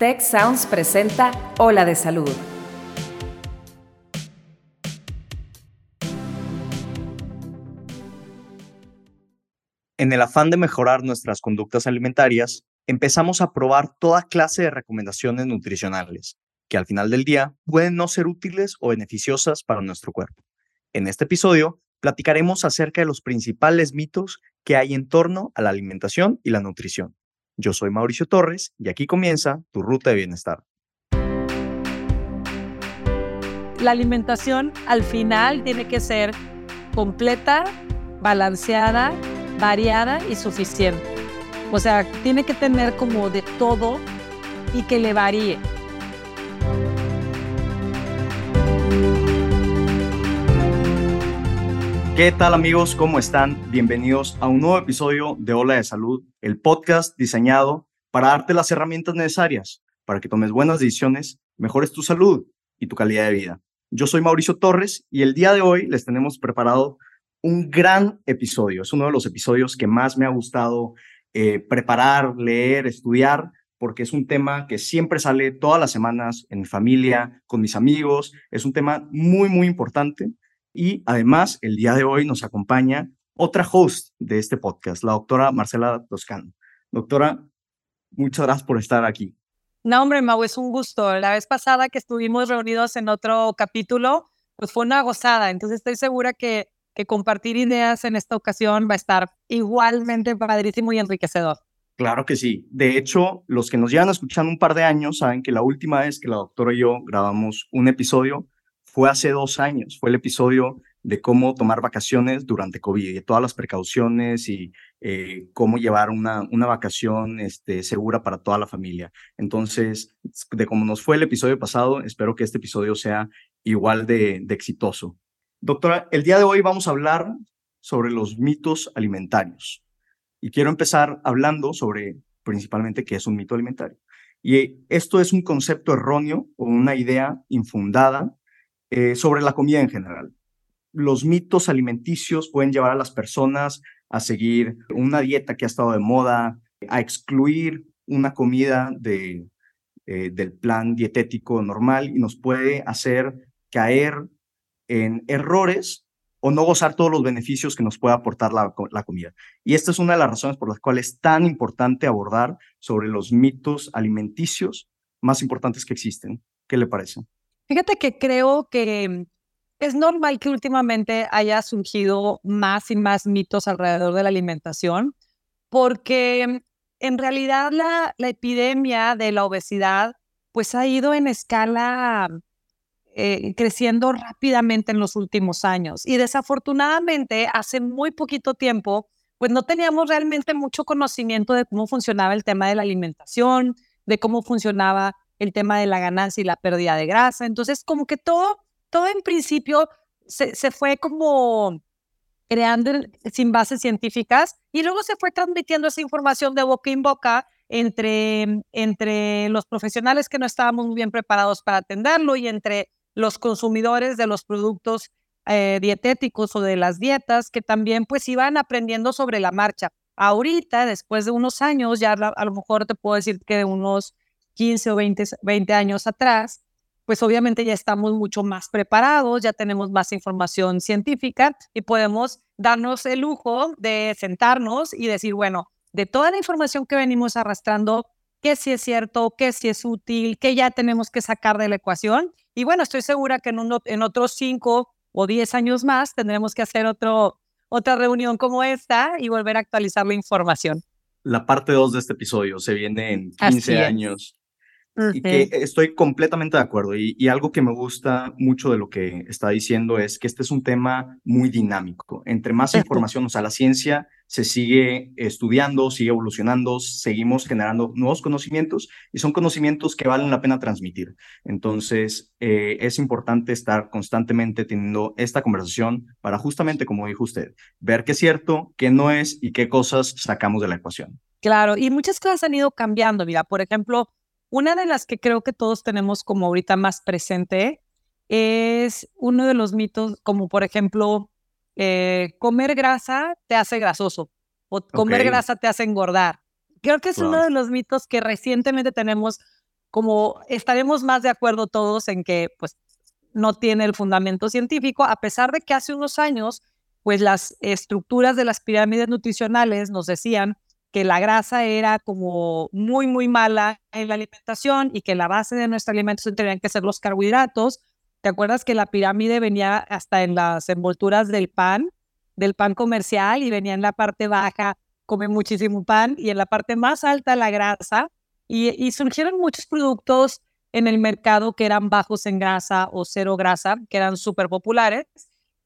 Tech Sounds presenta Ola de Salud. En el afán de mejorar nuestras conductas alimentarias, empezamos a probar toda clase de recomendaciones nutricionales, que al final del día pueden no ser útiles o beneficiosas para nuestro cuerpo. En este episodio platicaremos acerca de los principales mitos que hay en torno a la alimentación y la nutrición. Yo soy Mauricio Torres y aquí comienza tu ruta de bienestar. La alimentación al final tiene que ser completa, balanceada, variada y suficiente. O sea, tiene que tener como de todo y que le varíe. ¿Qué tal amigos? ¿Cómo están? Bienvenidos a un nuevo episodio de Ola de Salud, el podcast diseñado para darte las herramientas necesarias para que tomes buenas decisiones, mejores tu salud y tu calidad de vida. Yo soy Mauricio Torres y el día de hoy les tenemos preparado un gran episodio. Es uno de los episodios que más me ha gustado eh, preparar, leer, estudiar, porque es un tema que siempre sale todas las semanas en mi familia, con mis amigos. Es un tema muy, muy importante y además, el día de hoy nos acompaña otra host de este podcast, la doctora Marcela Toscano. Doctora, muchas gracias por estar aquí. No, hombre, Mau, es un gusto. La vez pasada que estuvimos reunidos en otro capítulo, pues fue una gozada. Entonces estoy segura que, que compartir ideas en esta ocasión va a estar igualmente padrísimo y enriquecedor. Claro que sí. De hecho, los que nos llevan escuchando un par de años saben que la última vez que la doctora y yo grabamos un episodio fue hace dos años, fue el episodio de cómo tomar vacaciones durante COVID y todas las precauciones y eh, cómo llevar una, una vacación este, segura para toda la familia. Entonces, de cómo nos fue el episodio pasado, espero que este episodio sea igual de, de exitoso. Doctora, el día de hoy vamos a hablar sobre los mitos alimentarios. Y quiero empezar hablando sobre principalmente qué es un mito alimentario. Y esto es un concepto erróneo o una idea infundada eh, sobre la comida en general. Los mitos alimenticios pueden llevar a las personas a seguir una dieta que ha estado de moda, a excluir una comida de, eh, del plan dietético normal y nos puede hacer caer en errores o no gozar todos los beneficios que nos puede aportar la, la, comida. Y esta es una de las razones por las cuales es tan importante abordar sobre los mitos alimenticios más importantes que existen. ¿Qué le parece? Fíjate que creo que es normal que últimamente haya surgido más y más mitos alrededor de la alimentación, porque en realidad la, la epidemia de la obesidad pues ha ido en escala eh, creciendo rápidamente en los últimos años. Y desafortunadamente, hace muy poquito tiempo, pues no teníamos realmente mucho conocimiento de cómo funcionaba el tema de la alimentación, de cómo funcionaba el tema de la ganancia y la pérdida de grasa. Entonces, como que todo, todo en principio se, se fue como creando sin bases científicas y luego se fue transmitiendo esa información de boca en boca entre, entre los profesionales que no estábamos muy bien preparados para atenderlo y entre los consumidores de los productos eh, dietéticos o de las dietas que también pues iban aprendiendo sobre la marcha. Ahorita, después de unos años, ya a lo mejor te puedo decir que de unos 15 o 20, 20 años atrás, pues obviamente ya estamos mucho más preparados, ya tenemos más información científica y podemos darnos el lujo de sentarnos y decir, bueno, de toda la información que venimos arrastrando, qué sí es cierto, qué sí es útil, qué ya tenemos que sacar de la ecuación. Y bueno, estoy segura que en, uno, en otros 5 o 10 años más tendremos que hacer otro, otra reunión como esta y volver a actualizar la información. La parte 2 de este episodio se viene en 15 años y que estoy completamente de acuerdo. Y, algo que me gusta mucho de lo que está diciendo es que este es un tema muy dinámico. Entre más información, o sea, la ciencia se sigue estudiando, sigue evolucionando, seguimos generando nuevos conocimientos y son conocimientos que valen la pena transmitir. Entonces, eh, es importante estar constantemente teniendo esta conversación para justamente, como dijo usted, ver qué es cierto, qué no es y qué cosas sacamos de la ecuación. Claro, y muchas cosas han ido cambiando. Mira, por ejemplo, una de las que creo que todos tenemos como ahorita más presente es uno de los mitos, como por ejemplo, eh, comer grasa te hace grasoso o comer grasa te hace engordar. Creo que es uno de los mitos que recientemente tenemos como estaremos más de acuerdo todos en que pues no tiene el fundamento científico, a pesar de que hace unos años pues las estructuras de las pirámides nutricionales nos decían que la grasa era como muy, muy mala en la alimentación y que la base de nuestra alimentación tenían que ser los carbohidratos. ¿Te acuerdas que la pirámide venía hasta en las envolturas del pan, del pan comercial y venía en la parte baja, come muchísimo pan y en la parte más alta la grasa? Y, y surgieron muchos productos en el mercado que eran bajos en grasa o cero grasa, que eran súper populares.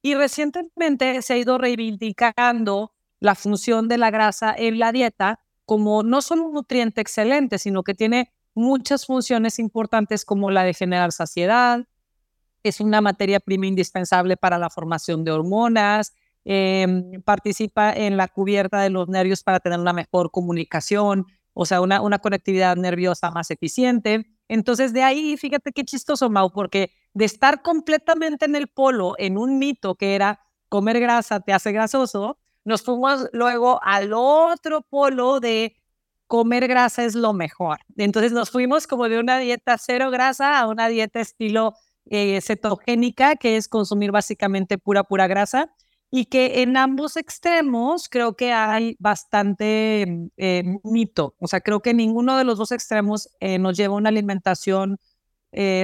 Y recientemente se ha ido reivindicando la función de la grasa en la dieta como no solo un nutriente excelente, sino que tiene muchas funciones importantes como la de generar saciedad, es una materia prima indispensable para la formación de hormonas, em, participa en la cubierta de los nervios para tener una mejor comunicación, o sea, una, una conectividad nerviosa más eficiente. Entonces, de ahí, fíjate qué chistoso, Mau, porque de estar completamente en el polo, en un mito que era comer grasa te hace grasoso, nos fuimos luego al otro polo de comer grasa es lo mejor. Entonces nos fuimos como de una dieta cero grasa a una dieta estilo eh, cetogénica, que es consumir básicamente pura, pura grasa. Y que en ambos extremos creo que hay bastante eh, mito. O sea, creo que ninguno de los dos extremos eh, nos lleva a una alimentación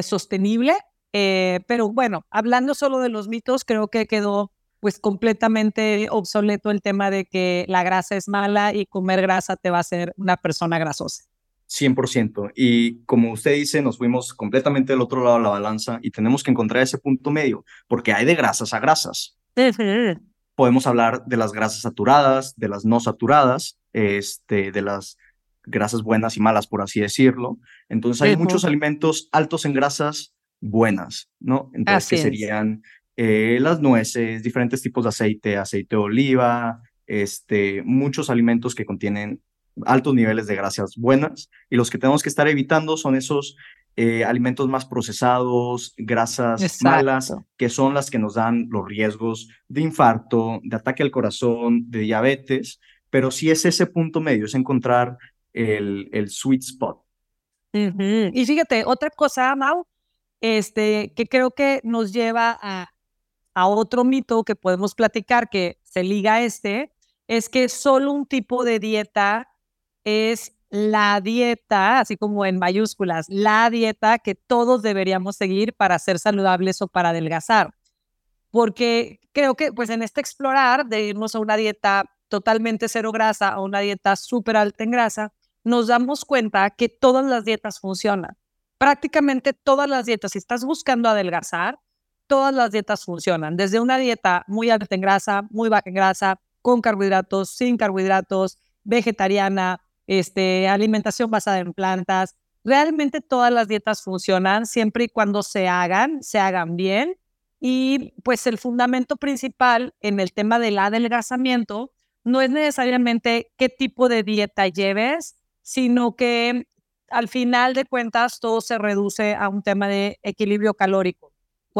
sostenible. pero bueno, hablando solo de los mitos, creo que quedó pues completamente obsoleto el tema de que la grasa es mala y comer grasa te va a hacer una persona grasosa. 100%. Y como usted dice, nos fuimos completamente del otro lado de la balanza y tenemos que encontrar ese punto medio, porque hay de grasas a grasas. Podemos hablar de las grasas saturadas, de las no saturadas, este, de las grasas buenas y malas, por así decirlo. Entonces hay muchos alimentos altos en grasas buenas, ¿no? Entonces, que serían eh, las nueces, diferentes tipos de aceite, aceite de oliva, este, muchos alimentos que contienen altos niveles de grasas buenas y los que tenemos que estar evitando son esos eh, alimentos más procesados, grasas malas, que son las que nos dan los riesgos de infarto, de ataque al corazón, de diabetes, pero sí es ese punto medio, es encontrar el, el sweet spot. Y fíjate, otra cosa, Mau, este, que creo que nos lleva a, a otro mito que podemos platicar que se liga a este, es que solo un tipo de dieta es la dieta, así como en mayúsculas, la dieta que todos deberíamos seguir para ser saludables o para adelgazar. Porque creo que pues en este explorar de irnos a una dieta totalmente cero grasa, a una dieta súper alta en grasa, nos damos cuenta que todas las dietas funcionan. Prácticamente todas las dietas, si estás buscando adelgazar, todas las dietas funcionan, desde una dieta muy alta en grasa, muy baja en grasa, con carbohidratos, sin carbohidratos, vegetariana, este, alimentación basada en plantas. Realmente todas las dietas funcionan siempre y cuando se hagan, se hagan bien. Y pues el fundamento principal en el tema del adelgazamiento no es necesariamente qué tipo de dieta lleves, sino que al final de cuentas todo se reduce a un tema de equilibrio calórico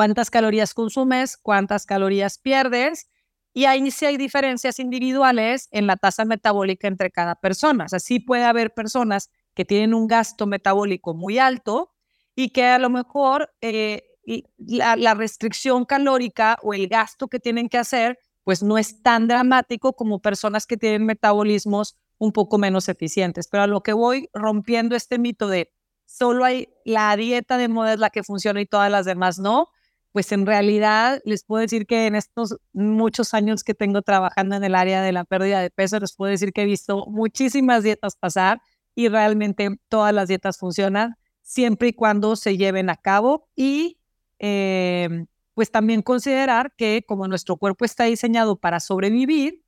cuántas calorías consumes, cuántas calorías pierdes, y ahí sí hay diferencias individuales en la tasa metabólica entre cada persona. O sea, sí puede haber personas que tienen un gasto metabólico muy alto y que a lo mejor eh, la, restricción calórica o el gasto que tienen que hacer, pues no es tan dramático como personas que tienen metabolismos un poco menos eficientes. Pero a lo que voy rompiendo este mito de solo hay la dieta de moda es la que funciona y todas las demás no, pues en realidad les puedo decir que en estos muchos años que tengo trabajando en el área de la pérdida de peso, les puedo decir que he visto muchísimas dietas pasar y realmente todas las dietas funcionan siempre y cuando se lleven a cabo y em, pues también considerar que como nuestro cuerpo está diseñado para sobrevivir,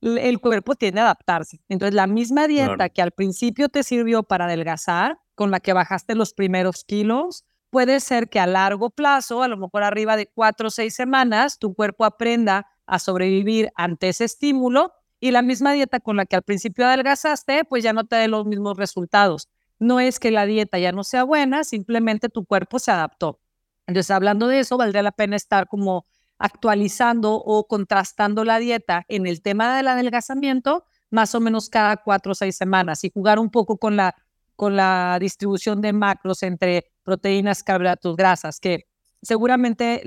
el cuerpo tiende a adaptarse. Entonces la misma dieta que al principio te sirvió para adelgazar, con la que bajaste los primeros kilos, puede ser que a largo plazo, a lo mejor arriba de cuatro o seis semanas, tu cuerpo aprenda a sobrevivir ante ese estímulo y la misma dieta con la que al principio adelgazaste, pues ya no te dé los mismos resultados. No es que la dieta ya no sea buena, simplemente tu cuerpo se adaptó. Entonces, hablando de eso, valdría la pena estar como actualizando o contrastando la dieta en el tema del adelgazamiento más o menos cada cuatro o seis semanas y jugar un poco con la con la distribución de macros entre proteínas, carbohidratos, grasas, que seguramente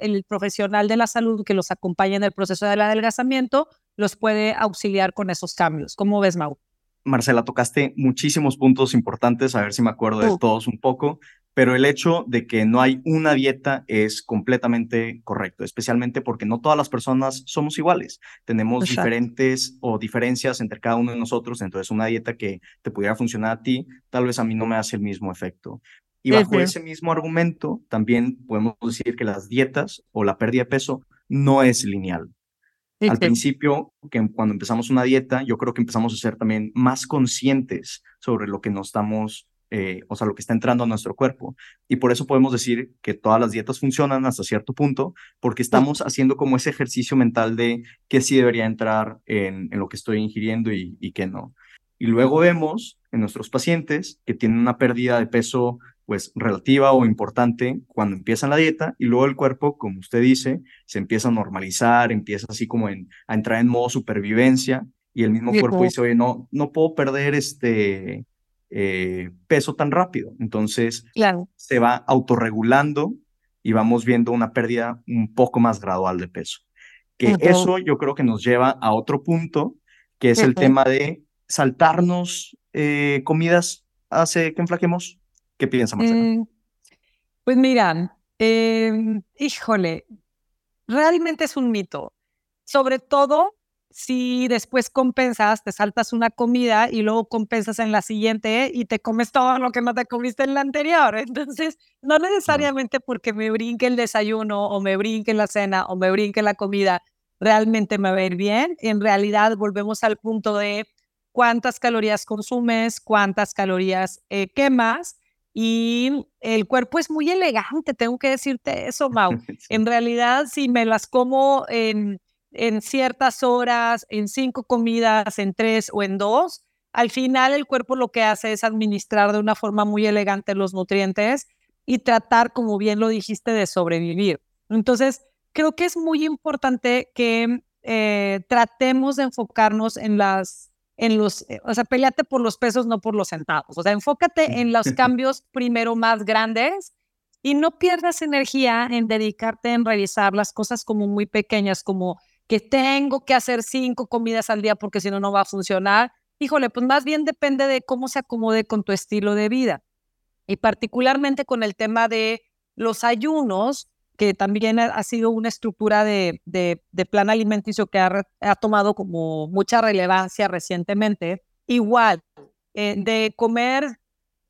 el profesional de la salud que los acompaña en el proceso del adelgazamiento los puede auxiliar con esos cambios. ¿Cómo ves, Mau? Marcela, tocaste muchísimos puntos importantes, a ver si me acuerdo de todos un poco, pero el hecho de que no hay una dieta es completamente correcto, especialmente porque no todas las personas somos iguales. Tenemos diferentes o diferencias entre cada uno de nosotros, entonces una dieta que te pudiera funcionar a ti, tal vez a mí no me hace el mismo efecto. Y bajo ese mismo argumento, también podemos decir que las dietas o la pérdida de peso no es lineal. Al principio, que cuando empezamos una dieta, yo creo que empezamos a ser también más conscientes sobre lo que nos estamos, eh, o sea, lo que está entrando a nuestro cuerpo. Y por eso podemos decir que todas las dietas funcionan hasta cierto punto, porque estamos haciendo como ese ejercicio mental de qué sí debería entrar en, en lo que estoy ingiriendo y, y qué no. Y luego vemos en nuestros pacientes que tienen una pérdida de peso pues relativa o importante cuando empiezan la dieta y luego el cuerpo, como usted dice, se empieza a normalizar, empieza así como en, a entrar en modo supervivencia y el mismo cuerpo dice, oye, no, no puedo perder este eh, peso tan rápido. Entonces se va autorregulando y vamos viendo una pérdida un poco más gradual de peso. Que eso yo creo que nos lleva a otro punto, que es el tema de saltarnos eh, comidas hace que enflaquemos. ¿Qué piensa Marcela? Eh, pues mira, em, híjole, realmente es un mito. Sobre todo si después compensas, te saltas una comida y luego compensas en la siguiente y te comes todo lo que no te comiste en la anterior. Entonces, no necesariamente porque me brinque el desayuno o me brinque la cena o me brinque la comida, realmente me va a ir bien. En realidad, volvemos al punto de cuántas calorías consumes, cuántas calorías eh, quemas y el cuerpo es muy elegante, tengo que decirte eso, Mau. En realidad, si me las como en, en ciertas horas, en cinco comidas, en tres o en dos, al final el cuerpo lo que hace es administrar de una forma muy elegante los nutrientes y tratar, como bien lo dijiste, de sobrevivir. Entonces, creo que es muy importante que eh, tratemos de enfocarnos en las en los, eh, o sea, peleate por los pesos, no por los centavos. O sea, enfócate en los cambios primero más grandes y no pierdas energía en dedicarte en revisar las cosas como muy pequeñas, como que tengo que hacer cinco comidas al día porque si no, no va a funcionar. Híjole, pues más bien depende de cómo se acomode con tu estilo de vida. Y particularmente con el tema de los ayunos, que también ha, sido una estructura de, plan alimenticio que ha, tomado como mucha relevancia recientemente. Igual, eh, de comer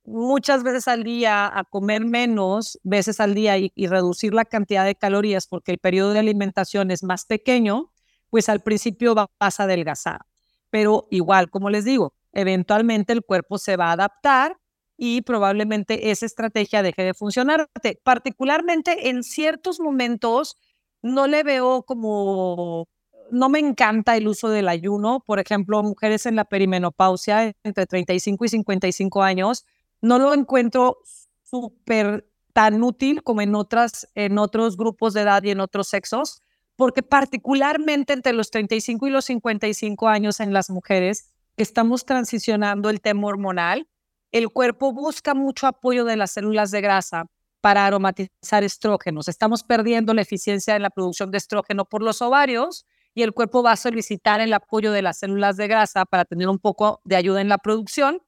muchas veces al día a comer menos veces al día y, reducir la cantidad de calorías porque el periodo de alimentación es más pequeño, pues al principio vas a adelgazar. Pero igual, como les digo, eventualmente el cuerpo se va a adaptar y probablemente esa estrategia deje de funcionar. Particularmente en ciertos momentos no le veo como, no me encanta el uso del ayuno. Por ejemplo, mujeres en la perimenopausia entre 35 y 55 años, no lo encuentro súper tan útil como en, otras, en otros grupos de edad y en otros sexos, porque particularmente entre los 35 y los 55 años en las mujeres estamos transicionando el tema hormonal el cuerpo busca mucho apoyo de las células de grasa para aromatizar estrógenos. Estamos perdiendo la eficiencia en la producción de estrógeno por los ovarios y el cuerpo va a solicitar el apoyo de las células de grasa para tener un poco de ayuda en la producción.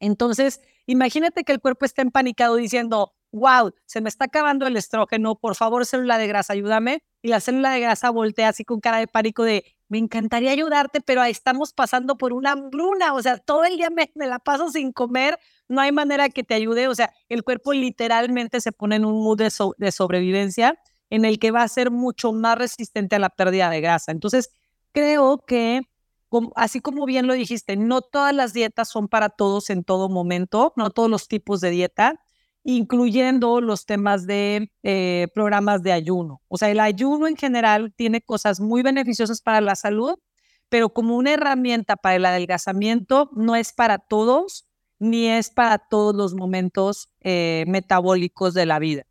Entonces, imagínate que el cuerpo está empanicado diciendo, wow, se me está acabando el estrógeno, por favor, célula de grasa, ayúdame. Y la célula de grasa voltea así con cara de pánico de, me encantaría ayudarte, pero estamos pasando por una hambruna, o sea, todo el día me, la paso sin comer, no hay manera que te ayude, o sea, el cuerpo literalmente se pone en un mood de, de sobrevivencia en el que va a ser mucho más resistente a la pérdida de grasa. Entonces, creo que, así como bien lo dijiste, no todas las dietas son para todos en todo momento, no todos los tipos de dieta incluyendo los temas de eh, programas de ayuno. O sea, el ayuno en general tiene cosas muy beneficiosas para la salud, pero como una herramienta para el adelgazamiento no es para todos, ni es para todos los momentos eh, metabólicos de la vida.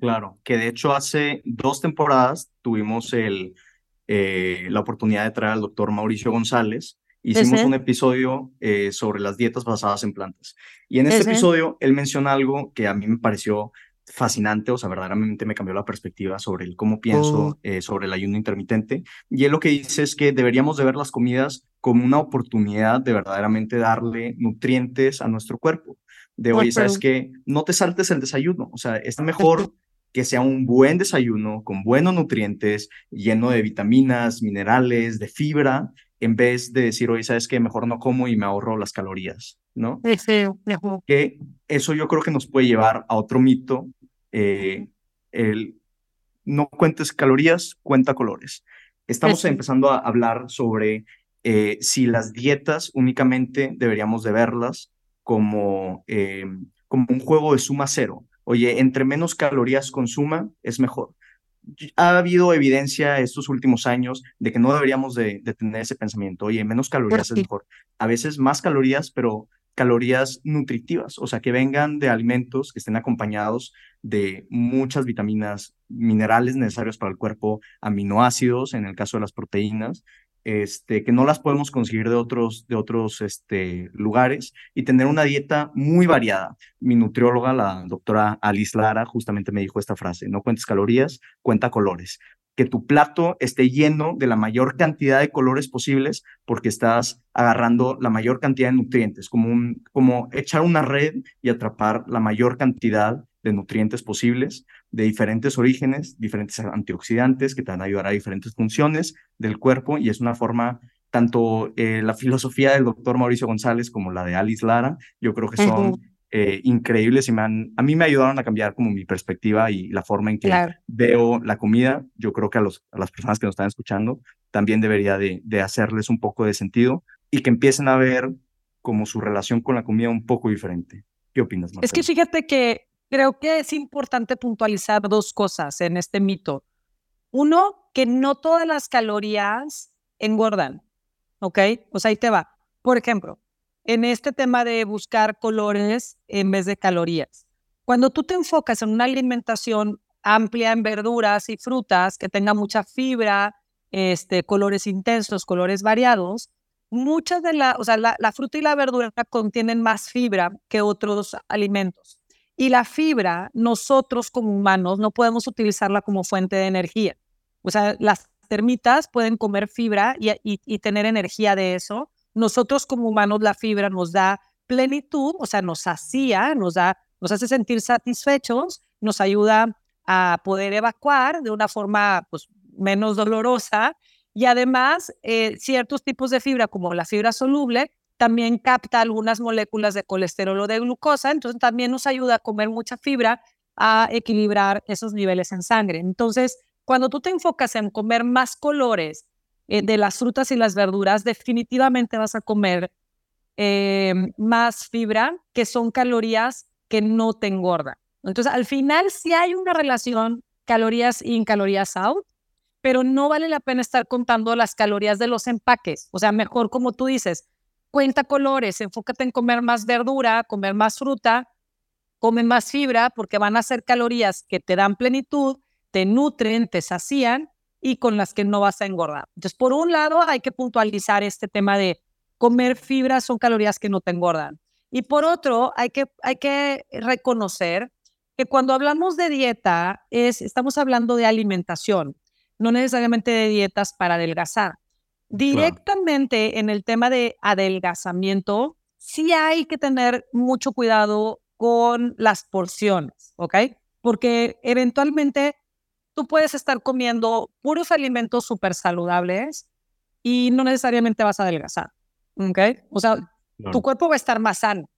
Claro, que de hecho hace dos temporadas tuvimos eh, la oportunidad de traer al doctor Mauricio González, hicimos un episodio eh, sobre las dietas basadas en plantas. Y en este episodio él menciona algo que a mí me pareció fascinante, o sea, verdaderamente me cambió la perspectiva sobre el cómo pienso oh. eh, sobre el ayuno intermitente. Y él lo que dice es que deberíamos de ver las comidas como una oportunidad de verdaderamente darle nutrientes a nuestro cuerpo. De hoy, sabes que no te saltes el desayuno, o sea, es mejor que sea un buen desayuno con buenos nutrientes, lleno de vitaminas, minerales, de fibra, en vez de decir, oye, ¿sabes qué? Mejor no como y me ahorro las calorías, ¿no? Sí, sí, Que eso yo creo que nos puede llevar a otro mito, eh, el no cuentes calorías, cuenta colores. Estamos empezando a hablar sobre eh, si las dietas únicamente deberíamos de verlas como, eh, como un juego de suma cero. Oye, entre menos calorías consuma, es mejor ha habido evidencia estos últimos años de que no deberíamos de, tener ese pensamiento, oye, menos calorías es mejor. A veces más calorías, pero calorías nutritivas, o sea, que vengan de alimentos que estén acompañados de muchas vitaminas, minerales necesarios para el cuerpo, aminoácidos, en el caso de las proteínas, este, que no las podemos conseguir de otros, de otros este, lugares y tener una dieta muy variada. Mi nutrióloga, la doctora Alice Lara, justamente me dijo esta frase, no cuentes calorías, cuenta colores. Que tu plato esté lleno de la mayor cantidad de colores posibles porque estás agarrando la mayor cantidad de nutrientes, como, como echar una red y atrapar la mayor cantidad de nutrientes posibles de diferentes orígenes, diferentes antioxidantes que te van a ayudar a diferentes funciones del cuerpo y es una forma, tanto eh, la filosofía del doctor Mauricio González como la de Alice Lara, yo creo que son eh, increíbles y me han, a mí me ayudaron a cambiar como mi perspectiva y la forma en que veo la comida. Yo creo que a, los, a las personas que nos están escuchando también debería de, de hacerles un poco de sentido y que empiecen a ver como su relación con la comida un poco diferente. ¿Qué opinas, Es que fíjate que creo que es importante puntualizar dos cosas en este mito. Uno, que no todas las calorías engordan, ¿ok? Pues ahí te va. Por ejemplo, en este tema de buscar colores en vez de calorías. Cuando tú te enfocas en una alimentación amplia en verduras y frutas, que tenga mucha fibra, este, colores intensos, colores variados, muchas de la, o sea, la fruta y la verdura contienen más fibra que otros alimentos. Y la fibra, nosotros como humanos no podemos utilizarla como fuente de energía. O sea, las termitas pueden comer fibra y, tener energía de eso. Nosotros como humanos la fibra nos da plenitud, o sea, nos sacía, nos, da, nos hace sentir satisfechos, nos ayuda a poder evacuar de una forma pues, menos dolorosa y además eh, ciertos tipos de fibra como la fibra soluble también capta algunas moléculas de colesterol o de glucosa, entonces también nos ayuda a comer mucha fibra a equilibrar esos niveles en sangre. Entonces, cuando tú te enfocas en comer más colores eh, de las frutas y las verduras, definitivamente vas a comer eh, más fibra, que son calorías que no te engordan. Entonces, al final sí hay una relación calorías in, calorías out, pero no vale la pena estar contando las calorías de los empaques. O sea, mejor como tú dices, cuenta colores, enfócate en comer más verdura, comer más fruta, come más fibra, porque van a ser calorías que te dan plenitud, te nutren, te sacían y con las que no vas a engordar. Entonces, por un lado, hay que puntualizar este tema de comer fibra son calorías que no te engordan. Y por otro, hay que, hay que reconocer que cuando hablamos de dieta, es, estamos hablando de alimentación, no necesariamente de dietas para adelgazar. Directamente en el tema de adelgazamiento, sí hay que tener mucho cuidado con las porciones, ¿ok? Porque eventualmente tú puedes estar comiendo puros alimentos súper saludables y no necesariamente vas a adelgazar, ¿ok? O sea, tu cuerpo va a estar más sano,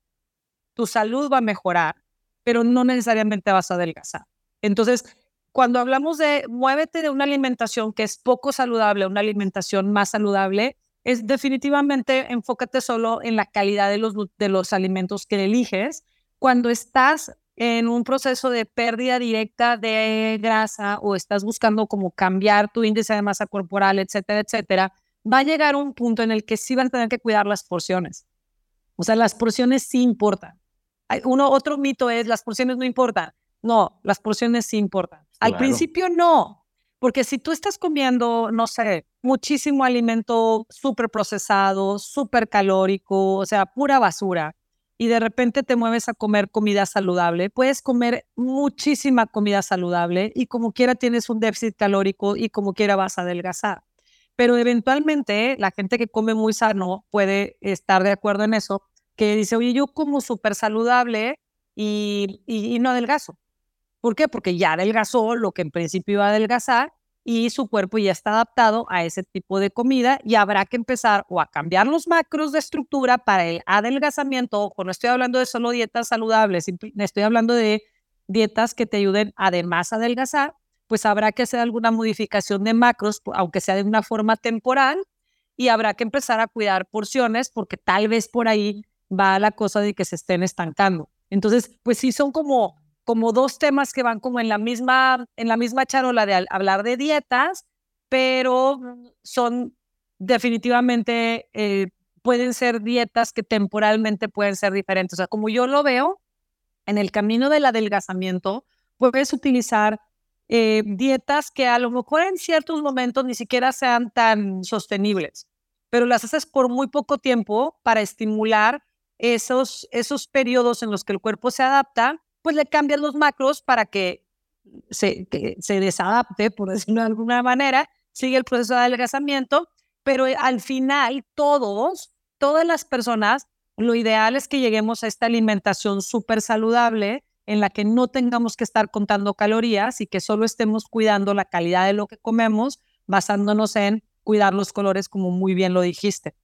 tu salud va a mejorar, pero no necesariamente vas a adelgazar. Entonces, cuando hablamos de muévete de una alimentación que es poco saludable a una alimentación más saludable, es definitivamente enfócate solo en la calidad de los, de los alimentos que eliges. Cuando estás en un proceso de pérdida directa de grasa o estás buscando como cambiar tu índice de masa corporal, etcétera, etcétera, va a llegar un punto en el que sí van a tener que cuidar las porciones. O sea, las porciones sí importan. Uno, otro mito es las porciones no importan. No, las porciones sí importan. Al principio no, Porque si tú estás comiendo, no sé, muchísimo alimento súper procesado, súper calórico, o sea, pura basura, y de repente te mueves a comer comida saludable, puedes comer muchísima comida saludable y como quiera tienes un déficit calórico y como quiera vas a adelgazar. Pero eventualmente la gente que come muy sano puede estar de acuerdo en eso, que dice, oye, yo como súper saludable y, y, y no adelgazo. ¿Por qué? Porque ya adelgazó lo que en principio iba a adelgazar y su cuerpo ya está adaptado a ese tipo de comida y habrá que empezar o a cambiar los macros de estructura para el adelgazamiento. Ojo, no estoy hablando de solo dietas saludables, estoy hablando de dietas que te ayuden además a adelgazar, pues habrá que hacer alguna modificación de macros, aunque sea de una forma temporal, y habrá que empezar a cuidar porciones porque tal vez por ahí va la cosa de que se estén estancando. Entonces, pues sí son como como dos temas que van como en la misma, en la misma charola de hablar de dietas, pero son definitivamente, eh, pueden ser dietas que temporalmente pueden ser diferentes. O sea, como yo lo veo, en el camino del adelgazamiento, puedes utilizar eh, dietas que a lo mejor en ciertos momentos ni siquiera sean tan sostenibles, pero las haces por muy poco tiempo para estimular esos, esos periodos en los que el cuerpo se adapta pues le cambian los macros para que se, se desadapte, por decirlo de alguna manera, sigue el proceso de adelgazamiento, pero eh, al final todos, todas las personas, lo ideal es que lleguemos a esta alimentación súper saludable en la que no tengamos que estar contando calorías y que solo estemos cuidando la calidad de lo que comemos basándonos en cuidar los colores como muy bien lo dijiste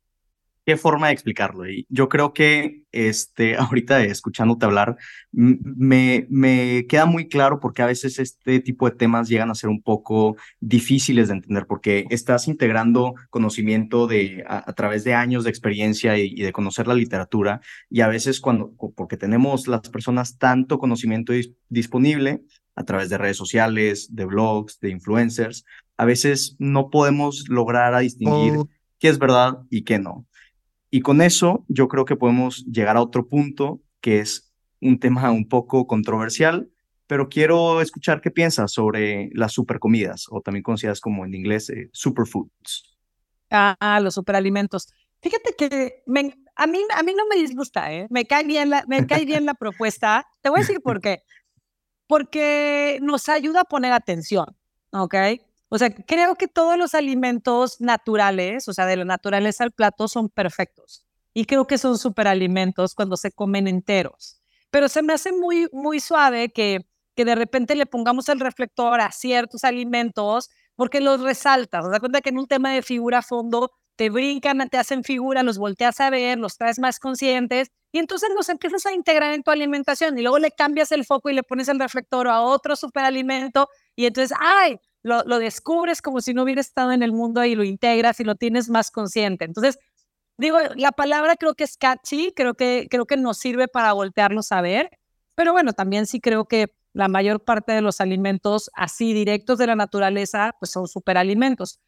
qué forma de explicarlo. Y yo creo que este, ahorita escuchándote hablar, me, me queda muy claro porque a veces este tipo de temas llegan a ser un poco difíciles de entender porque estás integrando conocimiento de, a, través de años de experiencia y, de conocer la literatura y a veces cuando, porque tenemos las personas tanto conocimiento disponible a través de redes sociales, de blogs, de influencers, a veces no podemos lograr a distinguir oh. qué es verdad y qué no. Y con eso yo creo que podemos llegar a otro punto que es un tema un poco controversial, pero quiero escuchar qué piensas sobre las supercomidas o también conocidas como en inglés eh, superfoods. Ah, los superalimentos. Fíjate que a, mí, a mí no me disgusta, ¿eh? me, cae bien la, me cae bien la propuesta. Te voy a decir por qué. Porque nos ayuda a poner atención, ¿ok? O sea, creo que todos los alimentos naturales, o sea, de la naturaleza al plato, son perfectos. Y creo que son superalimentos cuando se comen enteros. Pero se me hace muy, muy suave que, que de repente le pongamos el reflector a ciertos alimentos porque los resaltas. ¿Te das cuenta que en un tema de figura a fondo te brincan, te hacen figura, los volteas a ver, los traes más conscientes y entonces los empiezas a integrar en tu alimentación y luego le cambias el foco y le pones el reflector a otro superalimento y entonces, ay, lo, descubres como si no hubiera estado en el mundo y lo integras y lo tienes más consciente. Entonces, digo, la palabra creo que es catchy, creo que, creo que nos sirve para voltearnos a ver, pero bueno, también sí creo que la mayor parte de los alimentos así directos de la naturaleza, pues son superalimentos.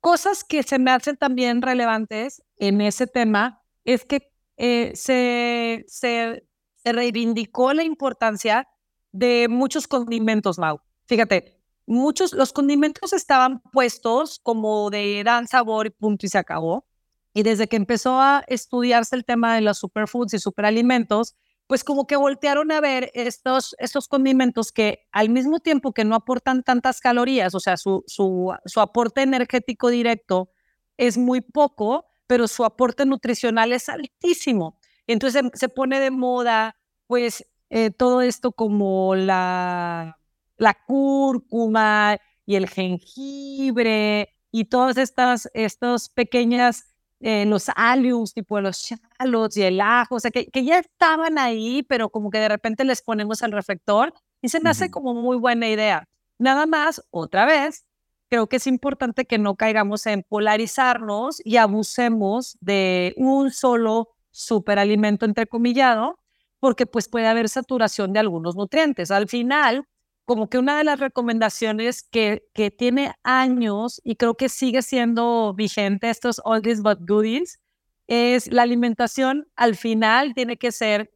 Cosas que se me hacen también relevantes en ese tema es que eh, se, se, reivindicó la importancia de muchos condimentos, Mau. Fíjate, muchos, los condimentos estaban puestos como de dan sabor y punto y se acabó. Y desde que empezó a estudiarse el tema de los superfoods y superalimentos, pues como que voltearon a ver estos, estos condimentos que al mismo tiempo que no aportan tantas calorías, o sea, su, su, su aporte energético directo es muy poco, pero su aporte nutricional es altísimo. Entonces se pone de moda, pues, eh, todo esto como la la cúrcuma y el jengibre y todas estas, estas pequeñas, eh, los alius, tipo los chalos y el ajo, o sea, que, que, ya estaban ahí, pero como que de repente les ponemos el reflector y se me hace como muy buena idea. Nada más, otra vez, creo que es importante que no caigamos en polarizarnos y abusemos de un solo superalimento entrecomillado, porque pues puede haber saturación de algunos nutrientes. Al final, como que una de las recomendaciones que, que tiene años y creo que sigue siendo vigente, estos oldies but goodies, es la alimentación al final tiene que ser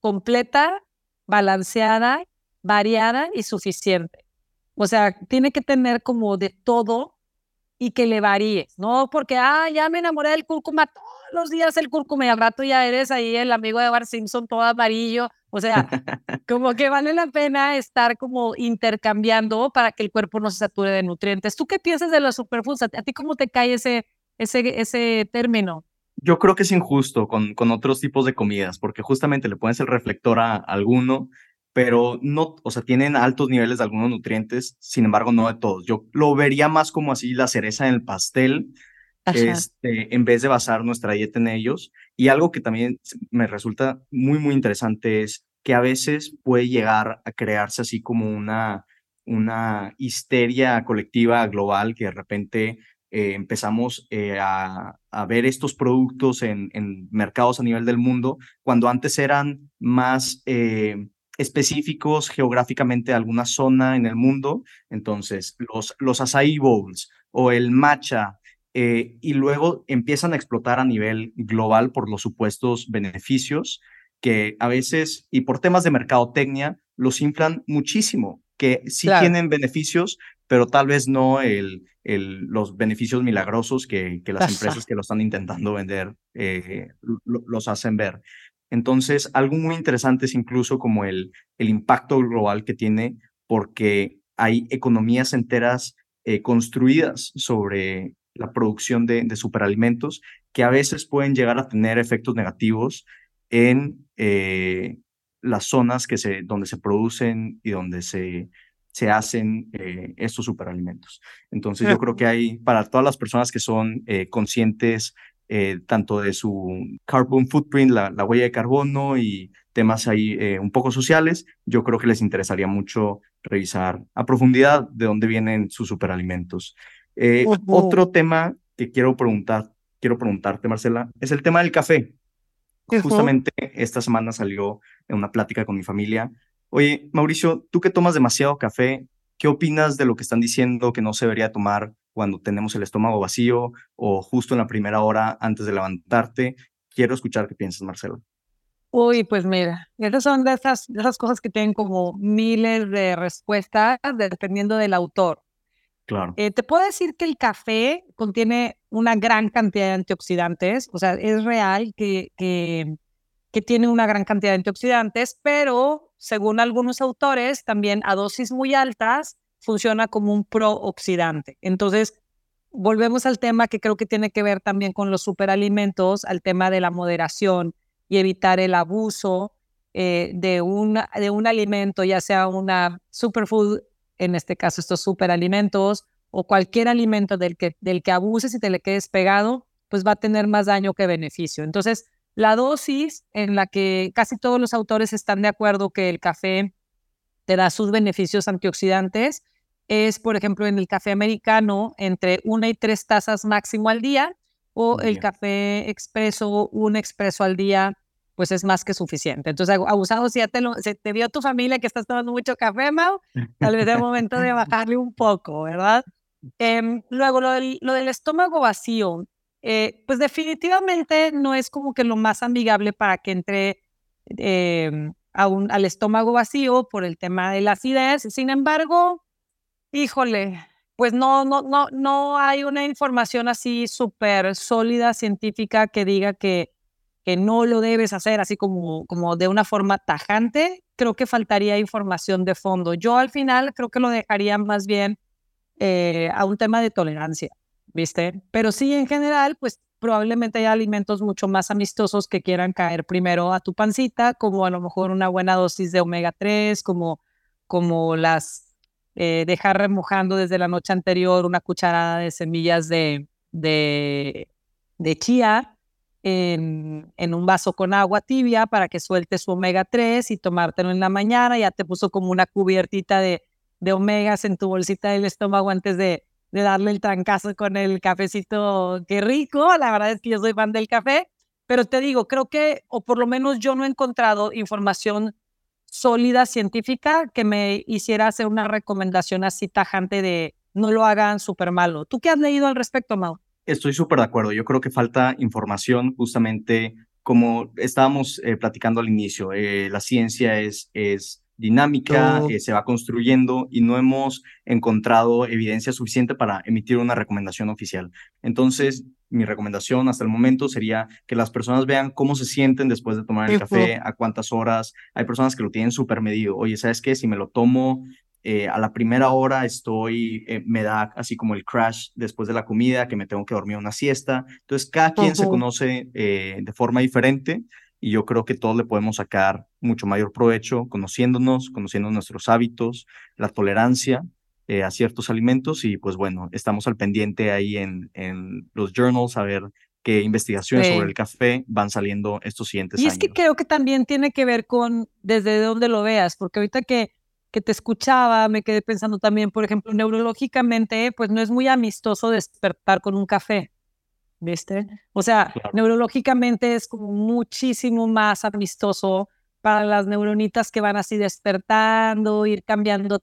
completa, balanceada, variada y suficiente. O sea, tiene que tener como de todo y que le varíe, no porque, ah, ya me enamoré del cúrcuma, todos los días el cúrcuma y al rato ya eres ahí el amigo de Bart Simpson todo amarillo. O sea, como que vale la pena estar como intercambiando para que el cuerpo no se sature de nutrientes. ¿Tú qué piensas de los superfoods? ¿A ti cómo te cae ese, ese, ese término? Yo creo que es injusto con, con otros tipos de comidas, porque justamente le pones el reflector a alguno, pero no, o sea, tienen altos niveles de algunos nutrientes, sin embargo, no de todos. Yo lo vería más como así la cereza en el pastel, este, en vez de basar nuestra dieta en ellos. Y algo que también me resulta muy, muy interesante es que a veces puede llegar a crearse así como una, una histeria colectiva global que de repente eh, empezamos eh, a, ver estos productos en, en, mercados a nivel del mundo, cuando antes eran más eh, específicos geográficamente de alguna zona en el mundo. Entonces, los, los acai bowls o el matcha, y luego empiezan a explotar a nivel global por los supuestos beneficios que a veces, y por temas de mercadotecnia, los inflan muchísimo, que sí tienen beneficios, pero tal vez no el, los beneficios milagrosos que, que las empresas que lo están intentando vender eh, los hacen ver. Entonces, algo muy interesante es incluso como el, el impacto global que tiene, porque hay economías enteras eh, construidas sobre la producción de, de, superalimentos que a veces pueden llegar a tener efectos negativos en eh, las zonas que se, donde se producen y donde se, se hacen eh, estos superalimentos. Entonces yo creo que hay, para todas las personas que son eh, conscientes tanto de su carbon footprint, la, la, huella de carbono y temas ahí un poco sociales, yo creo que les interesaría mucho revisar a profundidad de dónde vienen sus superalimentos. Otro tema que quiero preguntar, quiero preguntarte, Marcela, es el tema del café. Justamente esta semana salió en una plática con mi familia Oye, Mauricio, tú que tomas demasiado café, ¿qué opinas de lo que están diciendo que no se debería tomar cuando tenemos el estómago vacío o justo en la primera hora antes de levantarte? Quiero escuchar qué piensas, Marcelo. Uy, pues mira, esas son de esas, esas cosas que tienen como miles de respuestas dependiendo del autor. Claro. Eh, te puedo decir que el café contiene una gran cantidad de antioxidantes, o sea, es real que, que, tiene una gran cantidad de antioxidantes, pero según algunos autores, también a dosis muy altas funciona como un prooxidante. Entonces, volvemos al tema que creo que tiene que ver también con los superalimentos, al tema de la moderación y evitar el abuso eh, de, un, de un alimento, ya sea una superfood, en este caso estos superalimentos, o cualquier alimento del que, del que abuses y te le quedes pegado, pues va a tener más daño que beneficio. Entonces, la dosis en la que casi todos los autores están de acuerdo que el café te da sus beneficios antioxidantes es, por ejemplo, en el café americano, entre una y tres tazas máximo al día, o el café expreso, un expreso al día, pues es más que suficiente. Entonces, abusado, si ya te, lo, te vio tu familia que estás tomando mucho café, Mau, tal vez es momento de bajarle un poco, ¿verdad? Em, luego, lo del estómago vacío. Eh, pues definitivamente no es como que lo más amigable para que entre em, al estómago vacío por el tema de la acidez. Sin embargo, híjole, pues no, no, no, no hay una información así súper sólida científica que diga que, que no lo debes hacer así como, como de una forma tajante. Creo que faltaría información de fondo. Yo al final creo que lo dejaría más bien eh, a un tema de tolerancia. ¿viste? Pero sí, en general, pues probablemente hay alimentos mucho más amistosos que quieran caer primero a tu pancita, como a lo mejor una buena dosis de omega 3, como, como las eh, dejar remojando desde la noche anterior una cucharada de semillas de, de, de chía en, en, un vaso con agua tibia para que suelte su omega 3 y tomártelo en la mañana. Ya te puso como una cubiertita de, de omegas en tu bolsita del estómago antes de, de darle el trancazo con el cafecito. Qué rico, la verdad es que yo soy fan del café, pero te digo, creo que, o por lo menos yo no he encontrado información sólida científica que me hiciera hacer una recomendación así tajante de no lo hagan súper malo. ¿Tú qué has leído al respecto, Mau? Estoy súper de acuerdo. Yo creo que falta información justamente como estábamos eh, platicando al inicio. Eh, la ciencia es, es dinámica, eh, se va construyendo y no hemos encontrado evidencia suficiente para emitir una recomendación oficial. Entonces, mi recomendación hasta el momento sería que las personas vean cómo se sienten después de tomar el café, a cuántas horas. Hay personas que lo tienen súper medido. Oye, ¿sabes qué? Si me lo tomo eh, a la primera hora estoy, eh, me da así como el crash después de la comida, que me tengo que dormir una siesta. Entonces, cada quien se conoce eh, de forma diferente y yo creo que todos le podemos sacar mucho mayor provecho conociéndonos, conociendo nuestros hábitos, la tolerancia a ciertos alimentos y pues bueno, estamos al pendiente ahí en, en los journals a ver qué investigaciones sobre el café van saliendo estos siguientes años. Y es que creo que también tiene que ver con desde dónde lo veas, porque ahorita que que te escuchaba, me quedé pensando también, por ejemplo, neurológicamente, pues no es muy amistoso despertar con un café, ¿viste? O sea, neurológicamente es como muchísimo más amistoso para las neuronitas que van así despertando, ir cambiando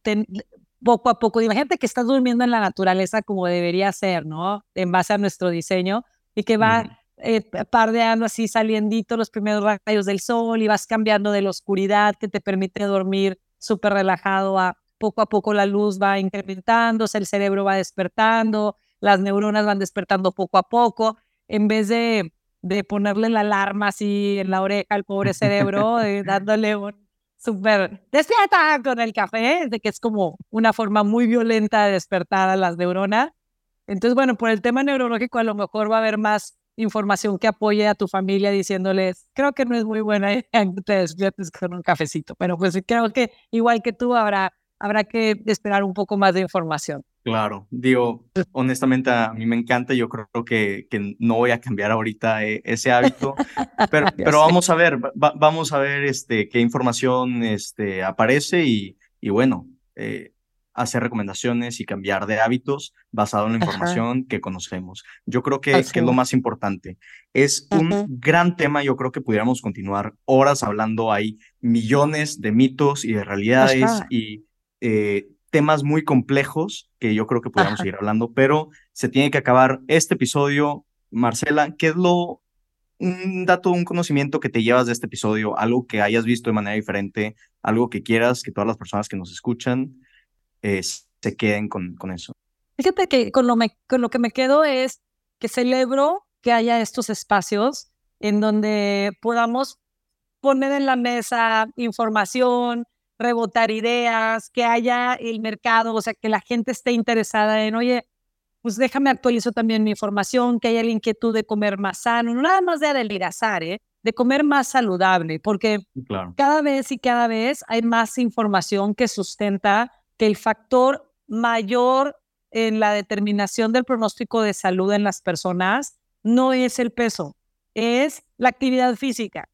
poco a poco. Imagínate que estás durmiendo en la naturaleza como debería ser, ¿no? En base a nuestro diseño y que va eh, pardeando así, saliendito los primeros rayos del sol y vas cambiando de la oscuridad que te permite dormir súper relajado, a, poco a poco la luz va incrementándose, el cerebro va despertando, las neuronas van despertando poco a poco, en vez de, de ponerle la alarma así en la oreja al pobre cerebro, dándole un súper despierta con el café, de que es como una forma muy violenta de despertar a las neuronas. Entonces, bueno, por el tema neurológico a lo mejor va a haber más información que apoye a tu familia diciéndoles, creo que no es muy buena idea que te despiertes con un cafecito, pero pues creo que igual que tú habrá, habrá que esperar un poco más de información. Claro, digo, honestamente a mí me encanta, yo creo que, que no voy a cambiar ahorita eh, ese hábito, pero, pero vamos a ver, vamos a ver este, qué información este, aparece y, y bueno, eh, hacer recomendaciones y cambiar de hábitos basado en la información que conocemos. Yo creo que, es lo más importante. Es un gran tema, yo creo que pudiéramos continuar horas hablando, hay millones de mitos y de realidades y eh, temas muy complejos que yo creo que podríamos seguir hablando, pero se tiene que acabar este episodio. Marcela, ¿qué es lo, un dato, un conocimiento que te llevas de este episodio, algo que hayas visto de manera diferente, algo que quieras que todas las personas que nos escuchan se queden con, con eso. Fíjate que con lo, con lo que me quedo es que celebro que haya estos espacios en donde podamos poner en la mesa información, rebotar ideas, que haya el mercado, o sea, que la gente esté interesada en, oye, pues déjame actualizar también mi información, que haya la inquietud de comer más sano, no nada más de adelgazar, ¿eh? de comer más saludable, porque cada vez y cada vez hay más información que sustenta que el factor mayor en la determinación del pronóstico de salud en las personas no es el peso, es la actividad física.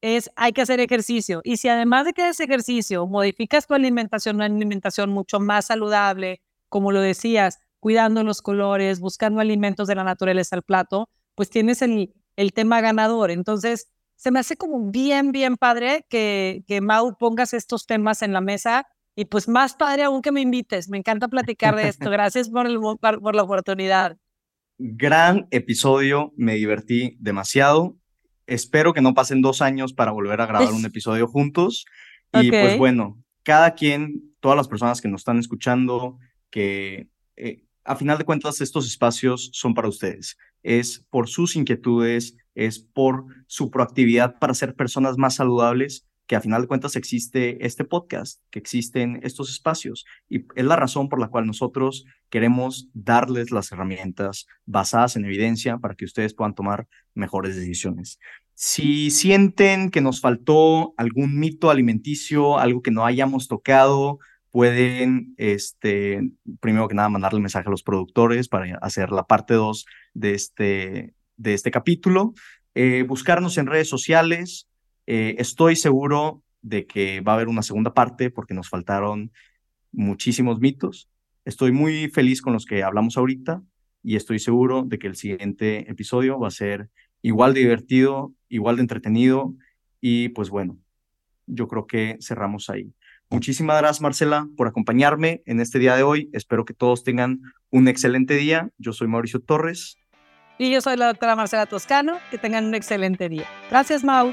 Es hay que hacer ejercicio. Y si además de que haces ejercicio, modificas tu alimentación, una alimentación mucho más saludable, como lo decías, cuidando los colores, buscando alimentos de la naturaleza al plato, pues tienes el, el tema ganador. Entonces, se me hace como bien, bien padre que, que Mau pongas estos temas en la mesa y pues más padre aún que me invites. Me encanta platicar de esto. Gracias por, el, por la oportunidad. Gran episodio, me divertí demasiado. Espero que no pasen dos años para volver a grabar un episodio juntos. Y pues bueno, cada quien, todas las personas que nos están escuchando, que eh, a final de cuentas estos espacios son para ustedes. Es por sus inquietudes, es por su proactividad para ser personas más saludables que a final de cuentas existe este podcast, que existen estos espacios. Y es la razón por la cual nosotros queremos darles las herramientas basadas en evidencia para que ustedes puedan tomar mejores decisiones. Si sienten que nos faltó algún mito alimenticio, algo que no hayamos tocado, pueden, este, primero que nada, mandarle mensaje a los productores para hacer la parte 2 de este, de este capítulo. Eh, buscarnos en redes sociales, eh, estoy seguro de que va a haber una segunda parte porque nos faltaron muchísimos mitos. Estoy muy feliz con los que hablamos ahorita y estoy seguro de que el siguiente episodio va a ser igual de divertido, igual de entretenido y pues bueno, yo creo que cerramos ahí. Muchísimas gracias Marcela por acompañarme en este día de hoy. Espero que todos tengan un excelente día. Yo soy Mauricio Torres. Y yo soy la doctora Marcela Toscano. Que tengan un excelente día. Gracias Mau.